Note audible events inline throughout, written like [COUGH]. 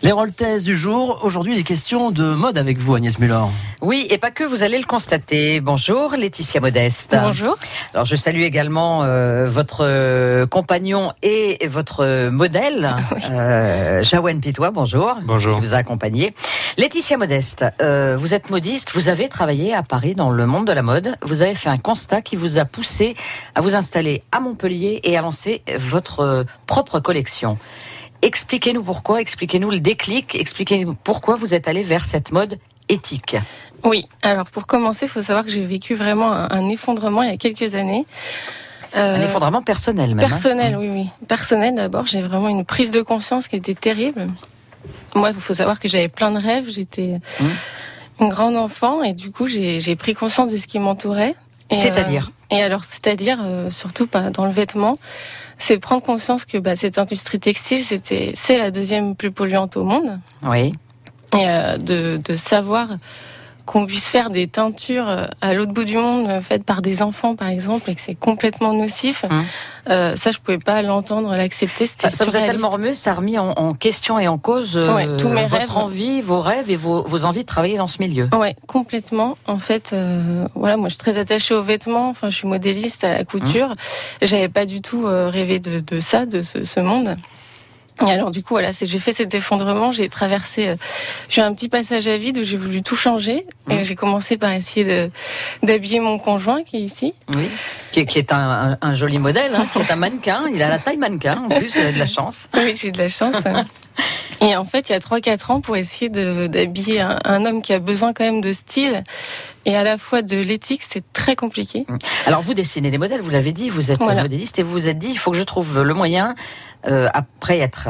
Les Roltaises du jour, aujourd'hui des questions de mode avec vous Agnès Muller. Oui, et pas que, vous allez le constater. Bonjour Laetitia Modeste. Bonjour. Alors je salue également euh, votre euh, compagnon et votre modèle, [LAUGHS] euh, Jawen Pitois, bonjour. Bonjour. Qui vous a accompagné. Laetitia Modeste, euh, vous êtes modiste, vous avez travaillé à Paris dans le monde de la mode, vous avez fait un constat qui vous a poussé à vous installer à Montpellier et à lancer votre propre collection. Expliquez-nous pourquoi, expliquez-nous le déclic, expliquez-nous pourquoi vous êtes allé vers cette mode éthique. Oui, alors pour commencer, il faut savoir que j'ai vécu vraiment un, un, effondrement il y a quelques années. Euh, un effondrement personnel même. Personnel, hein oui, oui. Personnel d'abord, j'ai vraiment une prise de conscience qui était terrible. Moi, il faut savoir que j'avais plein de rêves, j'étais Mmh. une grande enfant et du coup, j'ai pris conscience de ce qui m'entourait. C'est-à-dire euh, Et alors, c'est-à-dire, euh, surtout pas dans le vêtement, c'est de prendre conscience que bah, cette industrie textile, c'était, c'est la deuxième plus polluante au monde. Oui. Et euh, de, de savoir qu'on puisse faire des teintures euh, à l'autre bout du monde euh, faites par des enfants, par exemple, et que c'est complètement nocif, Hum. euh, ça, je pouvais pas l'entendre, l'accepter. Ça, ça vous a tellement remué, ça a remis en, en question et en cause euh, Ouais, tous mes votre rêves. envie, vos rêves et vos, vos envies de travailler dans ce milieu. Ouais, complètement. En fait, euh, voilà, moi, je suis très attachée aux vêtements. Enfin, je suis modéliste à la couture. J'avais pas du tout rêvé de, de ça, de ce, ce monde. Et alors, du coup, voilà, c'est j'ai fait cet effondrement. J'ai traversé. euh, j'ai eu un petit passage à vide où j'ai voulu tout changer. Et j'ai commencé par essayer d'habiller mon conjoint qui est ici. Oui. Qui, est- qui est un, un- un joli modèle, hein, qui est un mannequin. Il a la taille mannequin, en plus, il a de la chance. [LAUGHS] Oui, j'ai de la chance. Et en fait, il y a 3-4 ans, pour essayer d'habiller un, un homme qui a besoin quand même de style et à la fois de l'éthique, c'était très compliqué. Alors, vous dessinez les modèles, vous l'avez dit, vous êtes Voilà. modéliste et vous vous êtes dit, il faut que je trouve le moyen, euh, après être,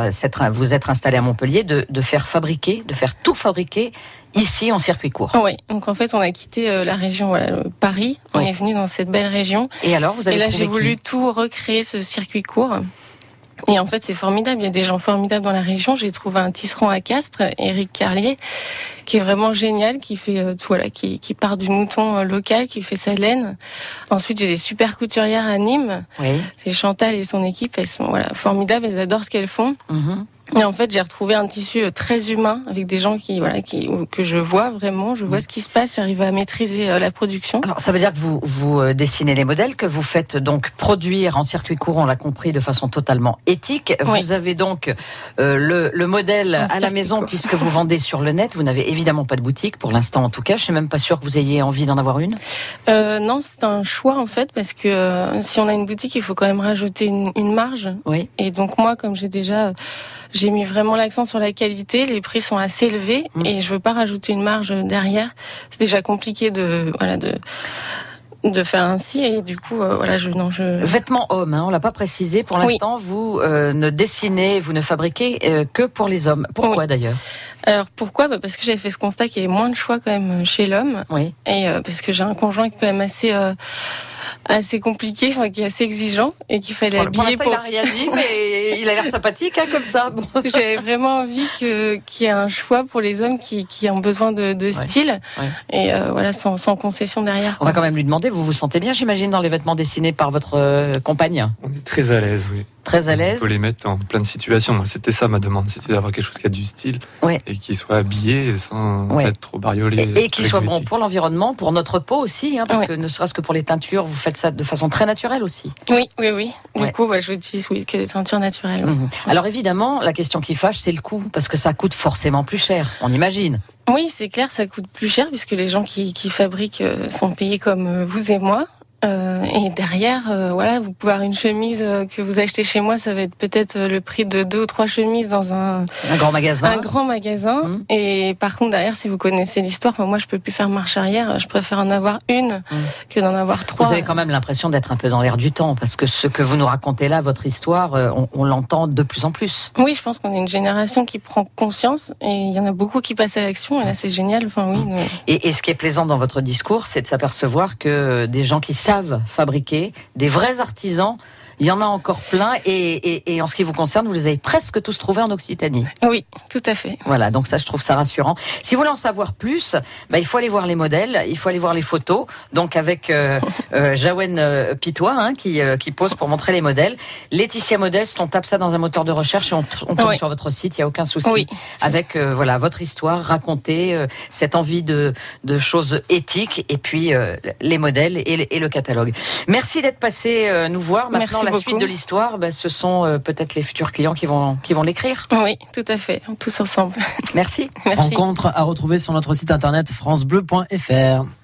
vous être installé à Montpellier, de, de faire fabriquer, de faire tout fabriquer ici en circuit court. Oui, donc en fait, on a quitté euh, la région voilà, euh, Paris, on est venu dans cette belle région. Et alors, vous avez Et là, j'ai voulu tout recréer, ce circuit court. Et en fait, c'est formidable. Il y a des gens formidables dans la région. J'ai trouvé un tisserand à Castres, Éric Carlier, qui est vraiment génial, qui fait euh, tout, voilà, qui, qui part du mouton euh, local, qui fait sa laine. Ensuite, j'ai des super couturières à Nîmes. Oui. C'est Chantal et son équipe. Elles sont voilà formidables. Elles adorent ce qu'elles font. Mhm. Et en fait, j'ai retrouvé un tissu euh, très humain avec des gens qui, voilà, qui, que je vois vraiment. Je vois ce qui se passe. J'arrive à maîtriser euh, la production. Alors, ça veut dire que vous, vous euh, dessinez les modèles, que vous faites donc produire en circuit court, on l'a compris, de façon totalement éthique. Oui. Vous avez donc euh, le, le modèle En à la maison, court. puisque vous vendez sur le net. Vous n'avez évidemment pas de boutique, pour l'instant en tout cas. Je suis même pas sûre que vous ayez envie d'en avoir une. Euh, non, c'est un choix en fait parce que euh, si on a une boutique, il faut quand même rajouter une, une marge. Oui. Et donc moi, comme j'ai déjà, j'ai mis vraiment l'accent sur la qualité, les prix sont assez élevés Mm. et je veux pas rajouter une marge derrière. C'est déjà compliqué de, voilà, de de faire ainsi et du coup, euh, voilà, je non, je. Vêtements hommes, hein, on l'a pas précisé. Pour Oui. l'instant, vous euh, ne dessinez, vous ne fabriquez euh, que pour les hommes. Pourquoi d'ailleurs? Alors pourquoi? Bah Parce que j'avais fait ce constat qu'il y avait moins de choix quand même chez l'homme Oui. et parce que j'ai un conjoint qui est quand même assez assez compliqué, enfin, qui est assez exigeant et qu'il fallait Pour, pour habiller l'instant, pour il n'a rien dit, mais il a l'air sympathique, hein, comme ça. Bon. [LAUGHS] J'avais vraiment envie que qu'il y ait un choix pour les hommes qui, qui ont besoin de, de style ouais. et euh, voilà sans, sans concession derrière. On va quand même lui demander. Vous vous sentez bien, j'imagine, dans les vêtements dessinés par votre euh, compagne? On est très à l'aise, oui. Très à On l'aise. peut les mettre en plein de situations. Moi, C'était ça ma demande, c'était d'avoir quelque chose qui a du style Ouais. et qui soit habillé sans Ouais. être trop bariolé. Et, et qui soit bon pour l'environnement, pour notre peau aussi, hein, parce Ouais. que ne serait-ce que pour les teintures, vous faites ça de façon très naturelle aussi. Oui, oui, oui. Du Ouais. coup, ouais, je utilise oui que des teintures naturelles. Mhm. Alors évidemment, la question qui fâche, c'est le coût, parce que ça coûte forcément plus cher, on imagine. Oui, c'est clair, ça coûte plus cher puisque les gens qui, qui fabriquent euh, sont payés comme euh, vous et moi. Euh, et derrière, euh, voilà, vous pouvez avoir une chemise euh, que vous achetez chez moi, ça va être peut-être le prix de deux ou trois chemises dans un, Un grand magasin. un grand magasin. Mhm. Et par contre, derrière, si vous connaissez l'histoire, moi, je peux plus faire marche arrière. Je préfère en avoir une que d'en avoir trois. Vous avez quand même l'impression d'être un peu dans l'air du temps, parce que ce que vous nous racontez là, votre histoire, on, on l'entend de plus en plus. Oui, je pense qu'on est une génération qui prend conscience et il y en a beaucoup qui passent à l'action. Et là, c'est génial. Enfin, oui. Et, et ce qui est plaisant dans votre discours, c'est de s'apercevoir que des gens qui savent fabriquer, des vrais artisans, Il y en a encore plein. Et, et, et en ce qui vous concerne, vous les avez presque tous trouvés en Occitanie. Oui, tout à fait. Voilà, donc ça, je trouve ça rassurant. Si vous voulez en savoir plus, bah, il faut aller voir les modèles, il faut aller voir les photos. Donc avec euh, [LAUGHS] euh, Jawen euh, Pitois hein, qui, euh, qui pose pour montrer les modèles. Laetitia Modeste, on tape ça dans un moteur de recherche et on, on tombe Oui. sur votre site, il y a aucun souci. Oui. Avec euh, voilà votre histoire, raconter euh, cette envie de, de choses éthiques et puis euh, les modèles et, le- et le catalogue. Merci d'être passé euh, nous voir. Maintenant, Merci la beaucoup. suite de l'histoire, bah, ce sont euh, peut-être les futurs clients qui vont qui vont l'écrire. Oui, tout à fait. Tous ensemble. Merci. Merci. Rencontre à retrouver sur notre site internet francebleu.fr.